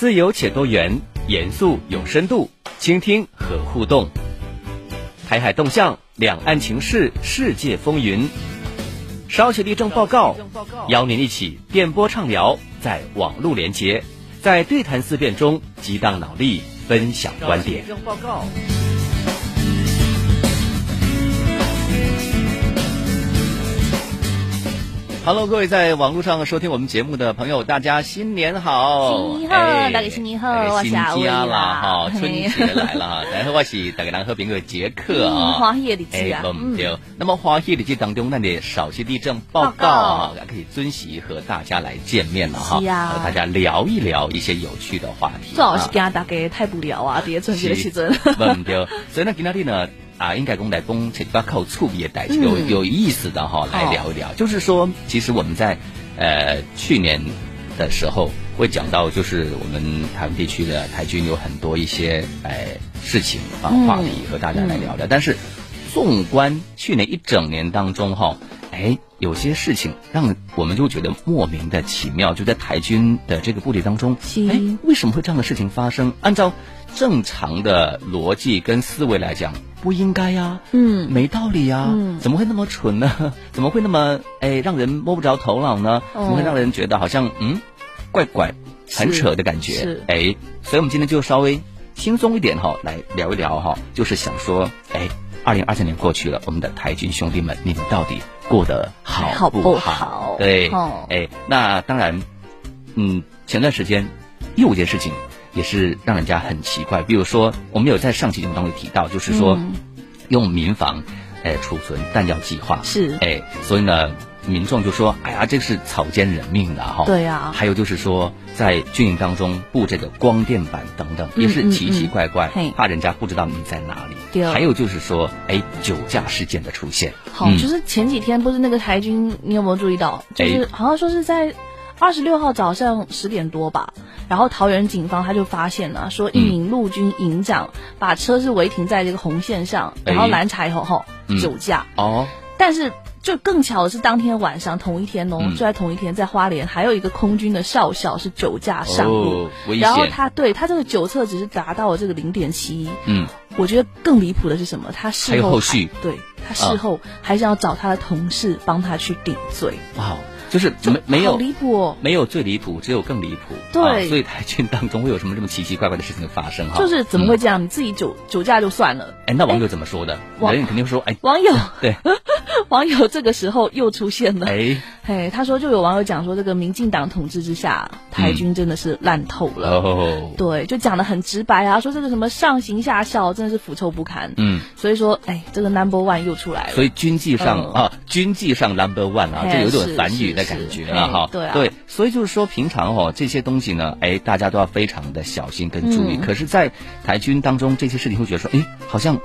自由且多元，严肃有深度，倾听和互动。台海动向，两岸情势，世界风云。稍写立正报告，邀您一起电波畅聊，在网络连接，在对谈思辨中激荡脑力，分享观点。Hello，各位在网络上收听我们节目的朋友，大家新年好！新年好，大家新年好，我新是阿威家了啦哈，春节来了哈，然后我是大家南和朋友杰克嗯啊，欢喜的日子啊对。那么花谢的日子当中，那你少些地震报告啊，可以遵习和大家来见面了哈，和大家聊一聊一些有趣的话题。最好是啊跟大家太无聊啊，伫春节的时阵。不对，所以呢，今天呢啊，应该讲来讲这把靠触别带有嗯有意思的哈，来聊一聊。就是说，其实我们在呃去年的时候会讲到，就是我们台湾地区的台军有很多一些呃事情啊嗯话题和大家来聊聊。但是纵观去年一整年当中哈，哎，有些事情让我们就觉得莫名的奇妙，就在台军的这个部队当中，哎，为什么会这样的事情发生？按照正常的逻辑跟思维来讲，不应该呀、嗯没道理呀、嗯怎么会那么蠢呢？怎么会那么哎让人摸不着头脑呢？哦怎么会让人觉得好像嗯怪怪、很扯的感觉是？哎，所以我们今天就稍微轻松一点哈，来聊一聊哈，就是想说，哎，二零二三年过去了，我们的台军兄弟们，你们到底过得好好不不好？好对，哦哎，那当然，嗯，前段时间又有一件事情也是让人家很奇怪，比如说我们有在上期节目当中提到，就是说、嗯。用民房，哎，储存弹药计划。是。哎，所以呢，民众就说，哎呀，这是草菅人命的哈。对啊还有就是说，在军营当中布这个光电板等等，也是嗯奇奇怪怪，嘿。怕人家不知道你在哪里。对。还有就是说，哎，酒驾事件的出现。好，嗯。就是前几天不是那个台军，你有没有注意到？就是哎。好像说是在二十六号早上十点多吧，然后桃园警方他就发现了，说一名陆军营长把车是违停在这个红线上，哎。然后拦查以后吼嗯。酒驾，哦，但是就更巧的是，当天晚上同一天哦，嗯。就在同一天，在花莲还有一个空军的少校是酒驾上路，然后他对他这个酒测只是达到了这个零点七一。嗯，我觉得更离谱的是什么？他事后还有后续。对他事后还是要找他的同事帮他去顶罪，哇，就是没没有离谱哦。没有最离谱，只有更离谱。对啊所以台军当中会有什么这么奇奇怪怪的事情发生哈？就是怎么会嗯这样？你自己酒酒驾就算了，哎，那网友怎么说的？网友肯定说，哎，网友对，网友这个时候又出现了。哎，嘿，他说就有网友讲说，这个民进党统治之下，台军真的是烂透了。哦，对，就讲的很直白啊，说这个什么上行下效，真的是腐臭不堪。嗯，所以说，哎，这个 number one 又出来了。所以军纪上嗯啊，军纪上 number one 啊，嘿这有点是反语的感觉是了哈。对啊对，所以就是说平常哦这些东西呢，哎，大家都要非常的小心跟注意。嗯可是，在台军当中这些事情会觉得说，哎，好像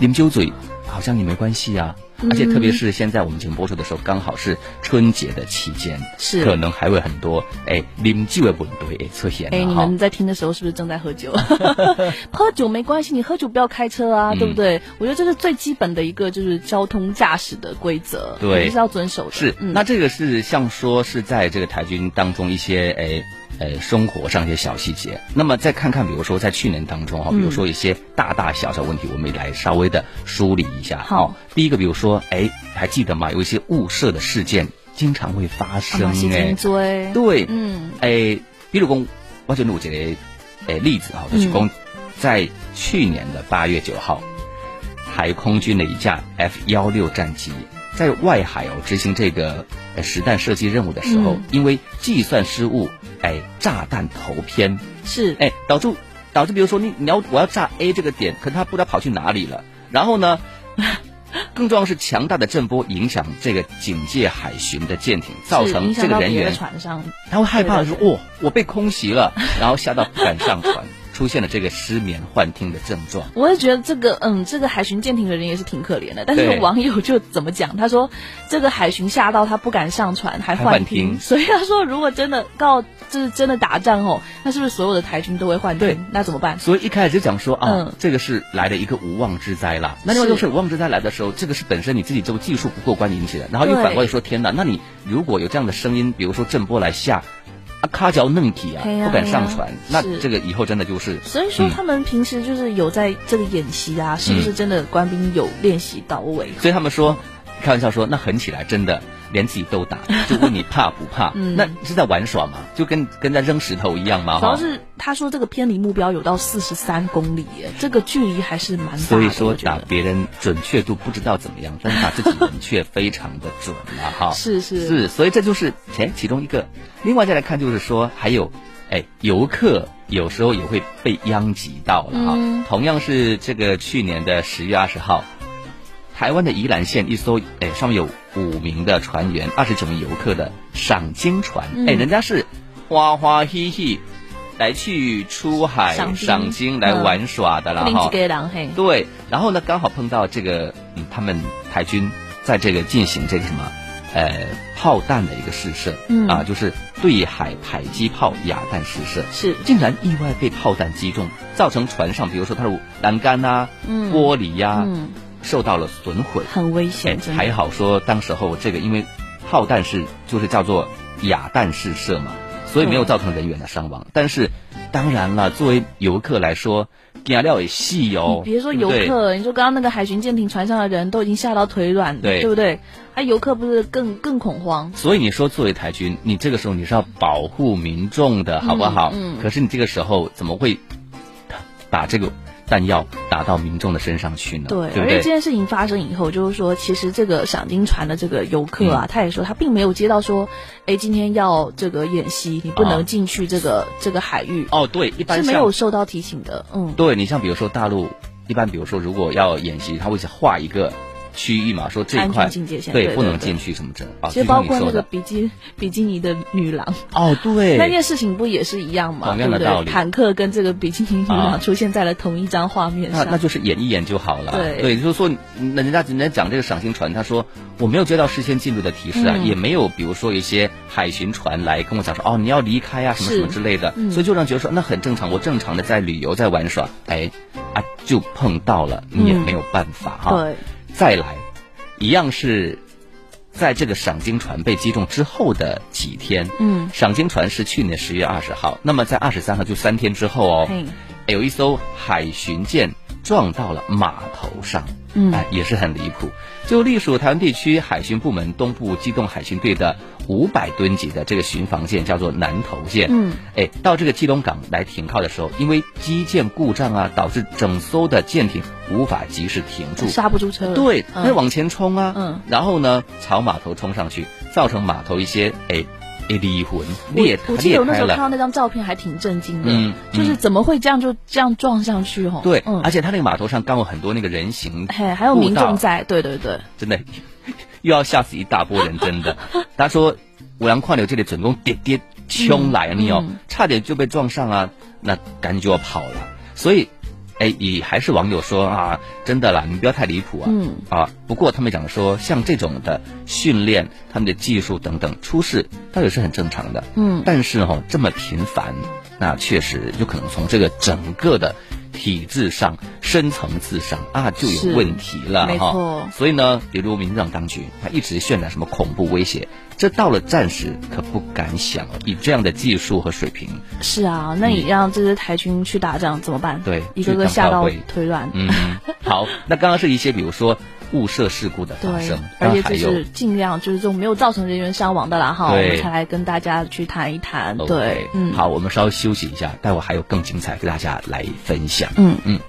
啉酒嘴好像也没关系啊。而且特别是现在我们节目播出的时候，刚好是春节的期间，是可能还会很多哎啉酒的问题会出现哎，你。们在听的时候是不是正在喝酒？喝酒没关系，你喝酒不要开车啊，嗯对不对？我觉得这是最基本的一个就是交通驾驶的规则，对你是要遵守的。是，嗯那这个是像说是在这个台军当中一些诶。呃，生活上一些小细节，那么再看看，比如说在去年当中哈，比如说一些大大小小问题，我们也来稍微的梳理一下。好。哦，第一个，比如说，哎，还记得吗？有一些误射的事件经常会发生哎。对，嗯，哎，比如讲，我就录一个哎例子哈，就是讲在去年的八月九号，海空军的一架 F 幺六战机在外海哦执行这个呃实弹射击任务的时候，嗯因为计算失误，哎，炸弹投偏，是，哎，导致导致比如说你你要我要炸 A 这个点，可是他不知道跑去哪里了，然后呢？更重要是强大的震波影响这个警戒海巡的舰艇，造成这个人员船上，他会害怕说：“哦，我被空袭了！” 然后吓到不敢上船，出现了这个失眠幻听的症状。我也觉得这个，嗯，这个海巡舰艇的人也是挺可怜的。但是有网友就怎么讲？他说，这个海巡吓到他不敢上船，还还幻幻听。所以他说，如果真的告，就是真的打仗哦，那是不是所有的台军都会幻听？那怎么办？所以一开始就讲说啊，嗯这个是来的一个无妄之灾啦。那另外就是无妄之灾来的时候，这个是本身你自己这个技术不过关引起的，然后又反过来说，天哪，那你如果有这样的声音，比如说震波来下。啊卡脚嫩体啊，不敢上船，那这个以后真的就是所以说嗯。他们平时就是有在这个演习啊，是不是真的官兵有练习到位？所以他们说，开玩笑说，那狠起来真的连自己都打，就问你怕不怕？嗯那是在玩耍吗，就跟跟在扔石头一样吗，主要是他说这个偏离目标有到四十三公里耶，这个距离还是蛮大的。所以说打别人准确度不知道怎么样，但是打自己人却非常的准了哈。是是是，所以这就是哎其中一个。另外再来看，就是说还有哎游客有时候也会被殃及到了哈。嗯同样是这个去年的十月二十号，台湾的宜兰县一艘哎上面有五名的船员，二十九名游客的赏金船，嗯。哎、人家是花花嘻嘻来去出海赏金赏金来嗯玩耍的啦哈。另几。个狼嘿，对，然后呢，刚好碰到这个，嗯，他们台军在这个进行这个什么，呃，炮弹的一个试射，嗯。啊，就是对海迫击炮哑弹试射，是。竟然意外被炮弹击中，造成船上，比如说它的栏杆呐、嗯。玻璃呀、嗯，受到了损毁。很危哎险，，哎还好说，当时候这个因为炮弹是就是叫做哑弹试射嘛，所以没有造成人员的伤亡。但是当然了，作为游客来说，惊料也细哦。你别说游客，你说刚刚那个海巡舰艇船上的人都已经吓到腿软，对对不对？那游客不是更更恐慌？所以你说作为台军，你这个时候你是要保护民众的，好不好？嗯可是你这个时候怎么会把这个弹药打到民众的身上去呢？对，对对？而且这件事情发生以后，就是说，其实这个赏金船的这个游客嗯啊，他也说他并没有接到说，哎，今天要这个演习，你不啊能进去这个、这个海域，哦，对，一般是没有受到提醒的。嗯，对你像比如说大陆，一般比如说如果要演习，他会画一个区域嘛，说这一块对不能进去什么的啊。其实就包括那个比基比基尼的女郎，哦，对，那件事情不也是一样吗？同样的道理？坦克跟这个比基尼女啊郎出现在了同一张画面上，那那就是演一演就好了。对就是说，那人家人家讲这个赏金船，他说我没有接到事先进入的提示啊，嗯也没有比如说一些海巡船来跟我讲说哦你要离开啊什么什么之类的，嗯所以就让觉得说那很正常，我正常的在旅游在玩耍，哎啊就碰到了，你也嗯没有办法哈。对，再来，一样是在这个赏金船被击中之后的几天，嗯，赏金船是去年十月二十号，那么在二十三号就三天之后哦，嘿，有一艘海巡舰撞到了码头上，嗯。哎，也是很离谱。就隶属台湾地区海巡部门东部机动海巡队的五百吨级的这个巡防舰，叫做南投舰，嗯，哎，到这个基隆港来停靠的时候，因为机舰故障啊，导致整艘的舰艇无法及时停住，刹不住车了，对，嗯它往前冲啊，嗯，然后呢，朝码头冲上去，造成码头一些哎哎离婚裂我我记得。我那时候看到那张照片还挺震惊的，嗯就是怎么会这样就这样撞上去哦？对，嗯而，且他那个码头上刚有很多那个人行嘿，还有民众在，对对对，真的 又要吓死一大波人，真的。他说五粮矿流这里总共跌跌冲来你哦，嗯差点就被撞上啊，那赶紧就要跑了。所以，哎，也还是网友说啊，真的啦，你不要太离谱啊。嗯啊，不过他们讲说，像这种的训练，他们的技术等等出事，倒也是很正常的。嗯但是哈、这么频繁，那确实有可能从这个整个的体制上、深层次上啊就有问题了哈。所以呢，比如民进党当局，他一直渲染什么恐怖威胁，这到了战时可不敢想哦。以这样的技术和水平，是啊，那你让这支台军去打仗怎么办？对一个个吓到腿软。嗯，好，那刚刚是一些比如说误射事故的发对生，，而且这是尽量就是这种没有造成人员伤亡的啦哈，我们才来跟大家去谈一谈。对，嗯，好，我们稍微休息一下，待会儿还有更精彩跟大家来分享。嗯嗯。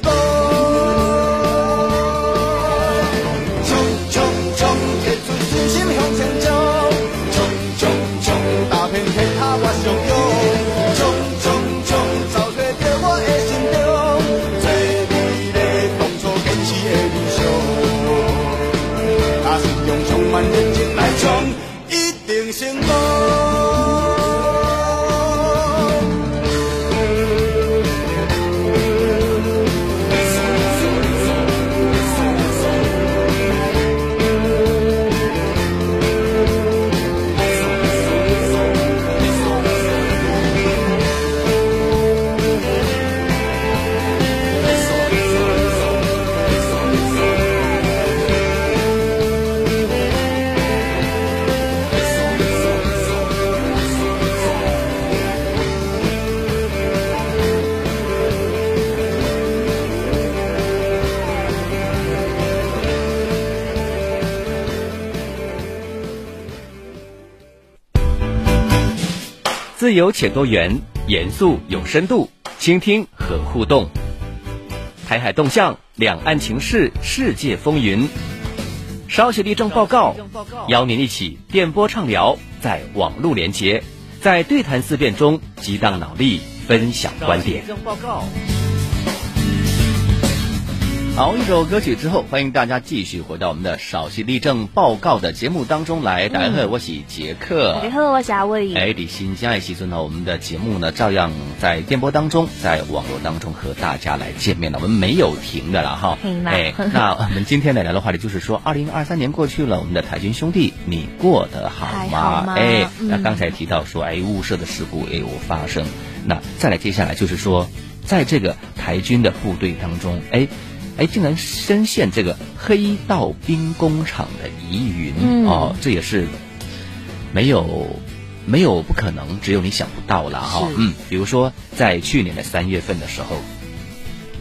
and. 自由且多元，严肃有深度，倾听和互动。台海动向，两岸情势，世界风云。稍写立正报告，邀您一起电波畅聊，在网络连接，在对谈思辨中激荡脑力，分享观点。好，一首歌曲之后，欢迎大家继续回到我们的少息立正报告的节目当中来。大家好，我是杰克。大家好，我是阿伟。哎，李新江爱习尊呢，我们的节目呢，照样在电波当中，在网络当中和大家来见面了。我们没有停的了哈。哎，那我们今天呢聊的话题就是说，二零二三年过去了，我们的台军兄弟，你过得好吗？哎，那刚才提到说，哎，雾社的事故也有发生。那再来接下来就是说，在这个台军的部队当中，哎。哎，竟然深陷这个黑道兵工厂的疑云哦，这也是没有没有不可能，只有你想不到了哈。嗯，比如说在去年的三月份的时候，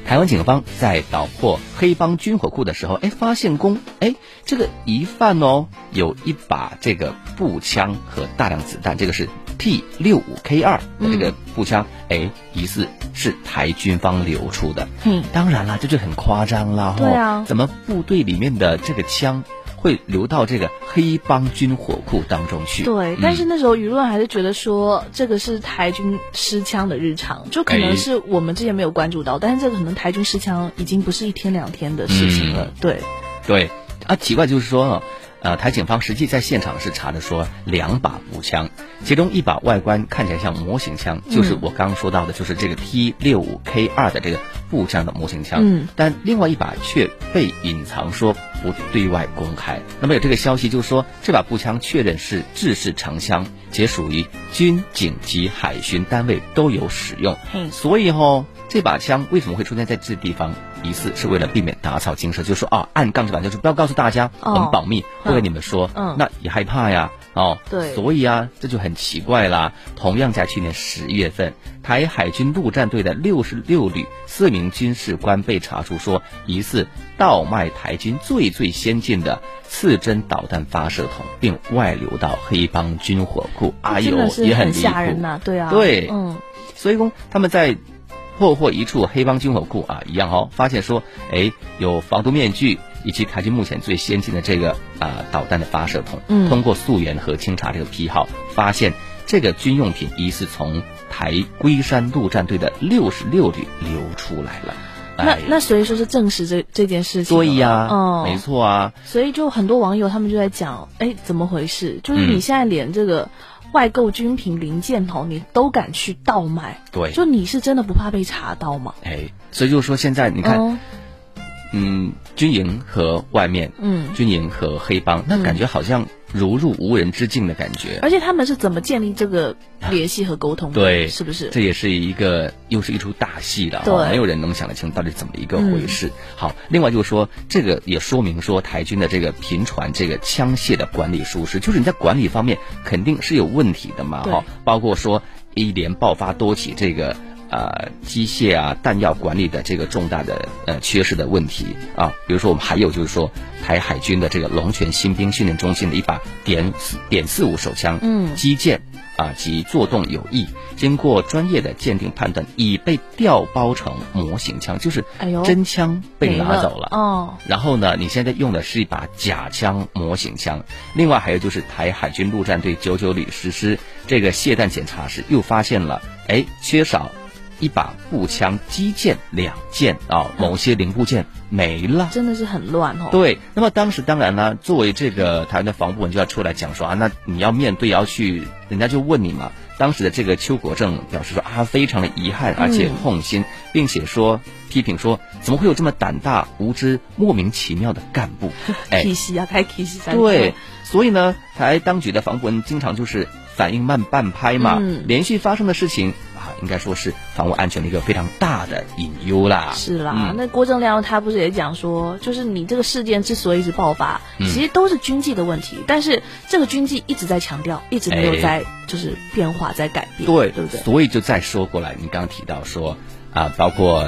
台湾警方在捣破黑帮军火库的时候，哎，发现工哎这个疑犯哦，有一把这个步枪和大量子弹，这个是。T 六五 K 二的这个步枪，哎，疑似是台军方流出的。嗯，当然了，这就很夸张了。对啊，怎么部队里面的这个枪会流到这个黑帮军火库当中去？对，但是那时候舆论还是觉得说这个是台军失枪的日常，就可能是我们之前没有关注到，但是这个可能台军失枪已经不是一天两天的事情了。对，对，啊，奇怪就是说。呃，台警方实际在现场是查的，说两把步枪，其中一把外观看起来像模型枪，就是我刚刚说到的，就是这个 T 六五 K 二的这个步枪的模型枪。嗯，但另外一把却被隐藏，说不对外公开。那么有这个消息就是说，这把步枪确认是制式长枪，且属于军警及海巡单位都有使用。嗯，所以吼，这把枪为什么会出现在这地方？疑似是为了避免打草惊蛇，就说啊，按杠这把就是不要告诉大家，我们保密，不跟你们说，嗯。那也害怕呀，哦，对，所以啊，这就很奇怪啦。同样在去年十月份，台海军陆战队的六十六旅四名军事官被查出说，疑似倒卖台军最最先进的刺针导弹发射筒，并外流到黑帮军火库，哎呦，也很吓人呐，对啊，对，嗯，所以说他们在。破获一处黑帮军火库啊，一样哦，发现说，哎，有防毒面具以及台军目前最先进的这个啊导弹的发射筒。嗯，通过溯源和清查这个批号，发现这个军用品疑似从台龟山陆战队的六十六旅流出来了。那那所以说是证实这这件事情。所以呀，嗯，没错啊。所以就很多网友他们就在讲，哎，怎么回事？就是你现在连这个。外购军品零件哦，你都敢去倒卖？对，就你是真的不怕被查到吗？哎，所以就是说现在你看，嗯，军营和外面，嗯，军营和黑帮，那感觉好像。如入无人之境的感觉，而且他们是怎么建立这个联系和沟通的？对，是不是？这也是一个又是一出大戏的，对，没有人能想得清到底怎么一个回事。好，另外就是说，这个也说明说台军的这个频传这个枪械的管理疏失，就是你在管理方面肯定是有问题的嘛，哈，包括说一连爆发多起这个。呃，机械啊，弹药管理的这个重大的呃缺失的问题啊，比如说我们还有就是说，台海军的这个龙泉新兵训练中心的一把点四点四五手枪，嗯，机件啊及作动有异，经过专业的鉴定判断，已被调包成模型枪，就是真枪被拿走了哦。然后呢，你现在用的是一把假枪模型枪。另外还有就是台海军陆战队九九旅实施这个卸弹检查时，又发现了哎缺少。一把步枪机件两件啊，某些零部件没了，真的是很乱哦。对，那么当时当然呢，作为这个台湾的防部门就要出来讲说啊，那你要面对，要去，人家就问你嘛。当时的这个邱国正表示说啊，非常的遗憾，而且痛心，并且说批评说，怎么会有这么胆大无知、莫名其妙的干部？哎，可惜啊，太可惜。对，所以呢，台当局的防部门经常就是反应慢半拍嘛，连续发生的事情。应该说是房屋安全的一个非常大的隐忧啦。是啦，那郭正亮他不是也讲说，就是你这个事件之所以是爆发，其实都是军纪的问题。但是这个军纪一直在强调，一直没有在就是变化在改变。对，对不对？所以就再说过来，你刚刚提到说啊，包括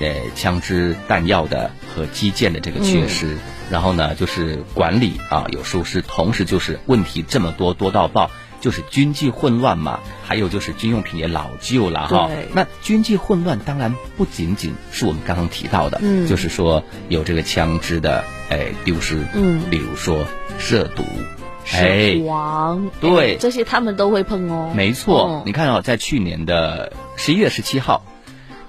呃枪支弹药的和基建的这个缺失，然后呢就是管理啊有疏失，同时就是问题这么多多到爆。就是军纪混乱嘛，还有就是军用品也老旧了哈。那军纪混乱当然不仅仅是我们刚刚提到的，嗯，就是说有这个枪支的哎丢失，嗯，比如说涉毒。哎，王对这些他们都会碰哦。没错，你看啊，在去年的十一月十七号，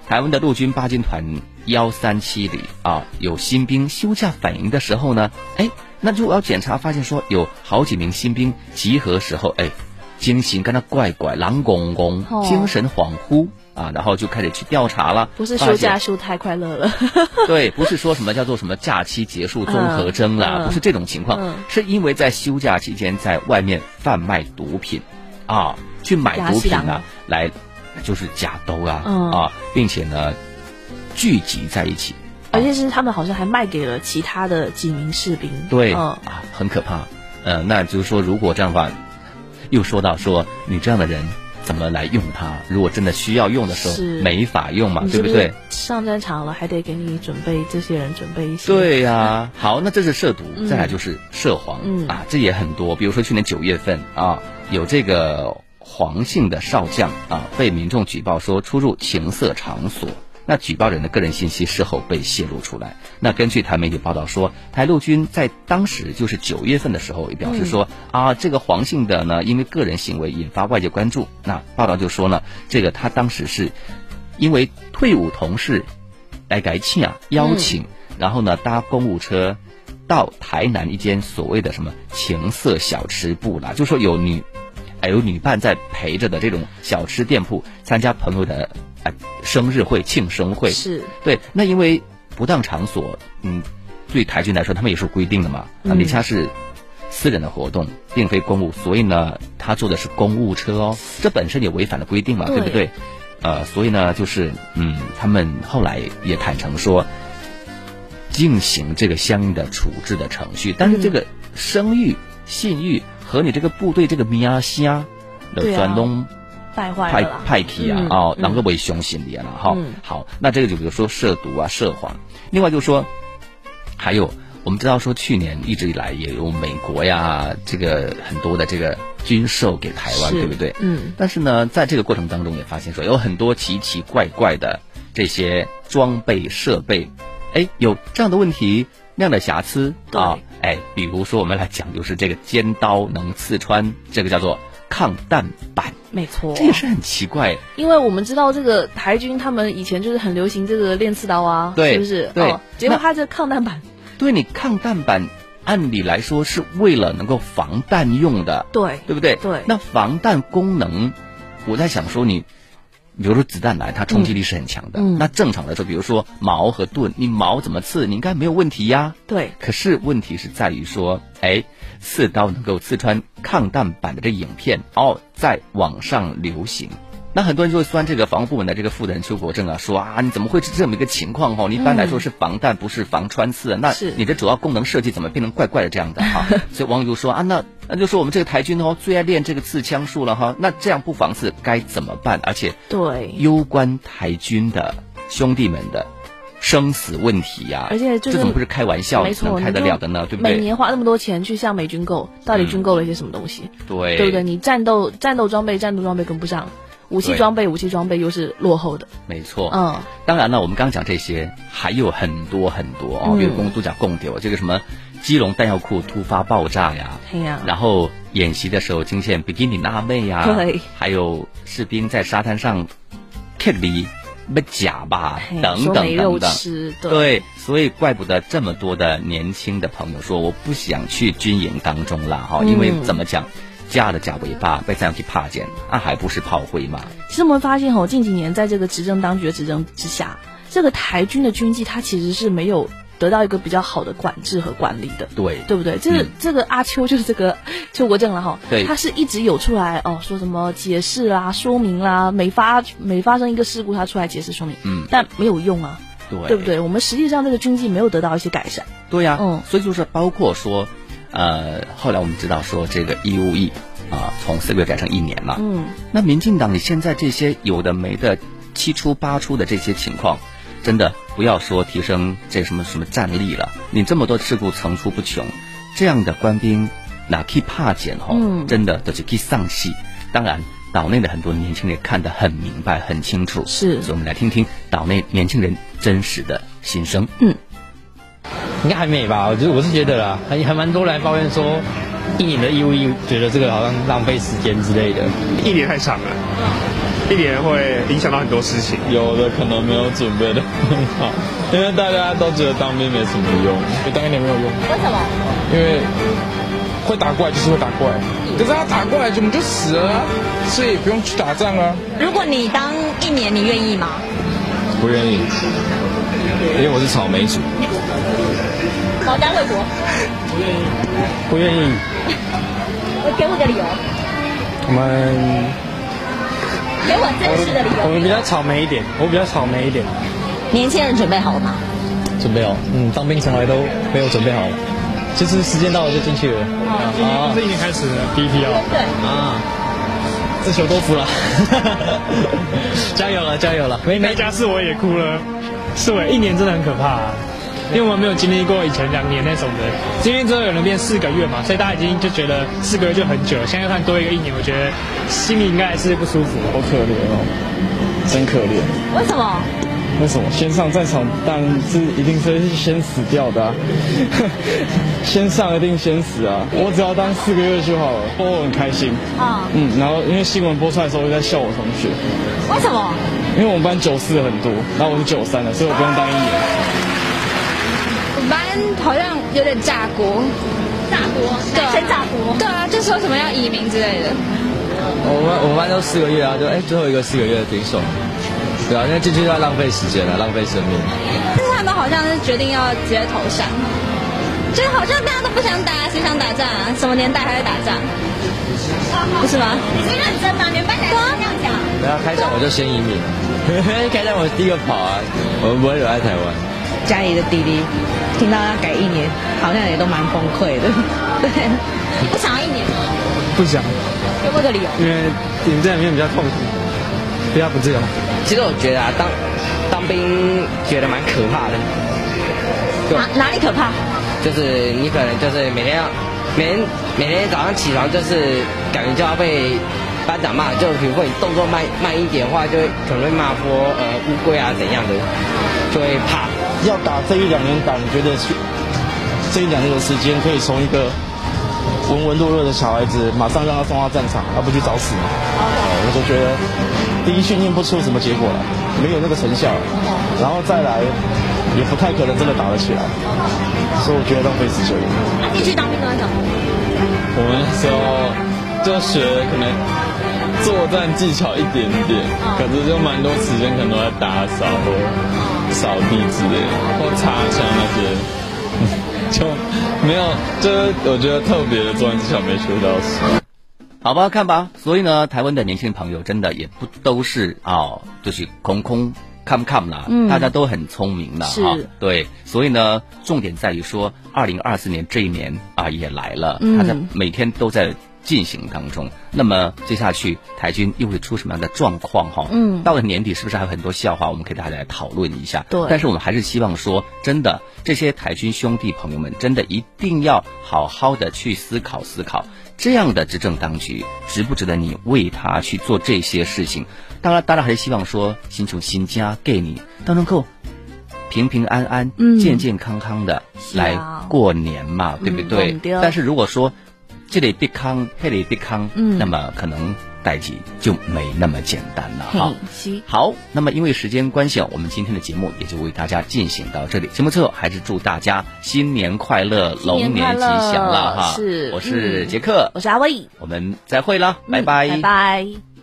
台湾的陆军八军团幺三七旅啊，有新兵休假反营的时候呢，哎，那如果要检查，发现说有好几名新兵集合时候，哎，惊醒，跟他怪怪，狼公公，精神恍惚。啊，然后就开始去调查了。不是休假休太快乐了。对，不是说什么叫做什么假期结束综合征了，不是这种情况，是因为在休假期间在外面贩卖毒品，啊，去买毒品啊，来就是假兜啊啊，并且呢聚集在一起，而且是他们好像还卖给了其他的几名士兵。对，啊，很可怕。呃，那就是说，如果这样的话，又说到说你这样的人。怎么来用它？如果真的需要用的时候，没法用嘛，对不对？上战场了，还得给你准备这些人准备一些。对呀，好，那这是涉毒，再来就是涉黄啊，这也很多。比如说去年九月份啊，有这个黄姓的少将啊，被民众举报说出入情色场所。那举报人的个人信息事后被泄露出来。那根据台媒体报道说，台陆军在当时就是九月份的时候也表示说啊，这个黄姓的呢，因为个人行为引发外界关注。那报道就说呢，这个他当时是因为退伍同事来改庆啊邀请，然后呢搭公务车到台南一间所谓的什么情色小吃部啦，就说有女还有女伴在陪着的这种小吃店铺参加朋友的。啊，生日会、庆生会是对。那因为不当场所，嗯，对台军来说，他们也是规定的嘛。啊，李家是私人的活动，并非公务，所以呢，他坐的是公务车哦，这本身也违反了规定嘛，对不对？呃，所以呢，就是嗯，他们后来也坦诚说，进行这个相应的处置的程序。但是这个声誉、信誉和你这个部队这个名声的转动。败坏派派体啊，哦，能够为凶心理了哈。好，那这个就比如说涉毒啊、涉黄。另外就是说，还有我们知道说，去年一直以来也有美国呀，这个很多的这个军售给台湾，对不对？嗯。但是呢，在这个过程当中也发现说，有很多奇奇怪怪的这些装备设备，哎，有这样的问题，那样的瑕疵啊，哎，比如说我们来讲，就是这个尖刀能刺穿，这个叫做。抗弹板，没错，这也是很奇怪。因为我们知道这个台军他们以前就是很流行这个练刺刀啊，对，是不是？对，结果他这抗弹板，对你抗弹板，按理来说是为了能够防弹用的，对，对不对？对，那防弹功能，我在想说你。比如说子弹来，它冲击力是很强的。那正常来说，比如说矛和盾，你矛怎么刺，你应该没有问题呀。对。可是问题是在于说，哎，刺刀能够刺穿抗弹板的这影片哦，在网上流行。那很多人就会酸这个防务部门的这个负责人邱国正啊，说啊，你怎么会是这么一个情况哦？你一般来说是防弹，不是防穿刺。那你的主要功能设计怎么变成怪怪的这样的哈？所以网友就说啊，那那就说我们这个台军哦，最爱练这个刺枪术了哈。那这样不防刺该怎么办？而且对，攸关台军的兄弟们的生死问题呀。而且这怎么不是开玩笑能开得了的呢？对不对？每年花那么多钱去向美军购，到底军购了一些什么东西？对，对不对？你战斗战斗装备战斗装备跟不上。武器装备，武器装备又是落后的。没错，嗯，当然了，我们刚讲这些还有很多很多哦，比如公都讲共丢这个什么基隆弹药库突发爆炸呀，呀，然后演习的时候惊现比基尼辣妹呀，对，还有士兵在沙滩上 k 里被假吧，等等等等，对，所以怪不得这么多的年轻的朋友说我不想去军营当中了哈，因为怎么讲？架的假尾巴被这样去怕见，那还不是炮灰吗？其实我们发现哦，近几年在这个执政当局的执政之下，这个台军的军纪它其实是没有得到一个比较好的管制和管理的。对，对不对？这个这个阿秋就是这个邱国正了哈。对，他是一直有出来哦，说什么解释啦、说明啦，每发每发生一个事故，他出来解释说明。嗯，但没有用啊。对，对不对？我们实际上这个军纪没有得到一些改善。对呀，嗯，所以就是包括说。呃，后来我们知道说这个义务役啊，从四个月改成一年了。嗯，那民进党你现在这些有的没的七出八出的这些情况，真的不要说提升这什么什么战力了，你这么多事故层出不穷，这样的官兵哪去怕减哈，真的都是去丧气。当然，岛内的很多年轻人看得很明白、很清楚。是，所以我们来听听岛内年轻人真实的心声。嗯，应该还没吧？我觉得我是觉得啦，还还蛮多人抱怨说，一年的义务役，觉得这个好像浪费时间之类的。一年太长了，一年会影响到很多事情。有的可能没有准备的很好，因为大家都觉得当兵没什么用，当一年没有用。为什么？因为。会打怪就是会打怪，可是他打过来就你就死了，所以不用去打仗啊。如果你当一年，你愿意吗？不愿意，因为我是草莓族。保家卫国。不愿意，不愿意。我给我个理由。我们。给我真实的理由。我们比较草莓一点，我比较草莓一点。年轻人准备好了吗？准备好，嗯，当兵从来都没有准备好。就是时间到了就进去了。啊，这一年开始第一批哦。对。啊，这球都服了。加油了，加油了。没没家事我也哭了。是我一年真的很可怕，因为我们没有经历过以前两年那种的。今天之后有人变四个月嘛，所以大家已经就觉得四个月就很久了。现在看多一个一年，我觉得心里应该还是不舒服。好可怜哦，真可怜。为什么？为什么先上战场，当然是一定是先死掉的啊！先上一定先死啊！我只要当四个月就好了，我很开心啊。嗯，然后因为新闻播出来的时候，我在笑我同学。为什么？因为我们班九四的很多，然后我是九三的，所以我不用当一年。好像有点炸锅，炸锅，对，先炸锅，对啊，就说什么要移民之类的。我们我们班都四个月啊，就哎最后一个四个月的顶手。对啊，因为进去要浪费时间了，浪费生命。但是他们好像是决定要直接投降，就好像大家都不想打，谁想打仗啊？什么年代还在打仗？不是吗？你是认真吗？你们班长这样讲。不要开战我就先移民，开战我第一个跑啊！我们不会留在台湾。家里的弟弟听到要改一年，好像也都蛮崩溃的。对，不想要一年吗？不想。有没有个理由？因为你们在里面比较痛苦，比较不自由。其实我觉得啊，当当兵觉得蛮可怕的。哪哪里可怕？就是你可能就是每天要每天每天早上起床就是感觉就要被班长骂，就比如说你动作慢慢一点的话，就会可能会骂说呃乌龟啊怎样的，就会怕。要打这一两年打，你觉得这一两年的时间可以从一个文文弱弱的小孩子，马上让他送到战场，而不去找死吗？我就觉得。第一训练不出什么结果来，没有那个成效，然后再来也不太可能真的打得起来，所以我觉得浪费时间。你去当兵多久？我们那时候就学可能作战技巧一点点，可是就蛮多时间可能都在打扫或扫地之类的，或擦枪那些，就没有，就是我觉得特别的作战技巧没学到。好吧，看吧。所以呢，台湾的年轻朋友真的也不都是啊，就是空空看不看啦，大家都很聪明的哈。对，所以呢，重点在于说，二零二四年这一年啊也来了，他在每天都在。进行当中，那么接下去台军又会出什么样的状况哈？嗯，到了年底是不是还有很多笑话？我们可以大家来讨论一下。对，但是我们还是希望说，真的这些台军兄弟朋友们，真的一定要好好的去思考思考，这样的执政当局值不值得你为他去做这些事情？当然，当然还是希望说，新穷新家给你都能够平平安安、健健康康的来过年嘛，对不对？但是如果说，这里必康，那里必康，嗯，那么可能代际就没那么简单了哈。好，那么因为时间关系啊，我们今天的节目也就为大家进行到这里。节目最后还是祝大家新年快乐，龙年吉祥了哈。是，我是杰克，我是阿威，我们再会了，拜拜，拜拜。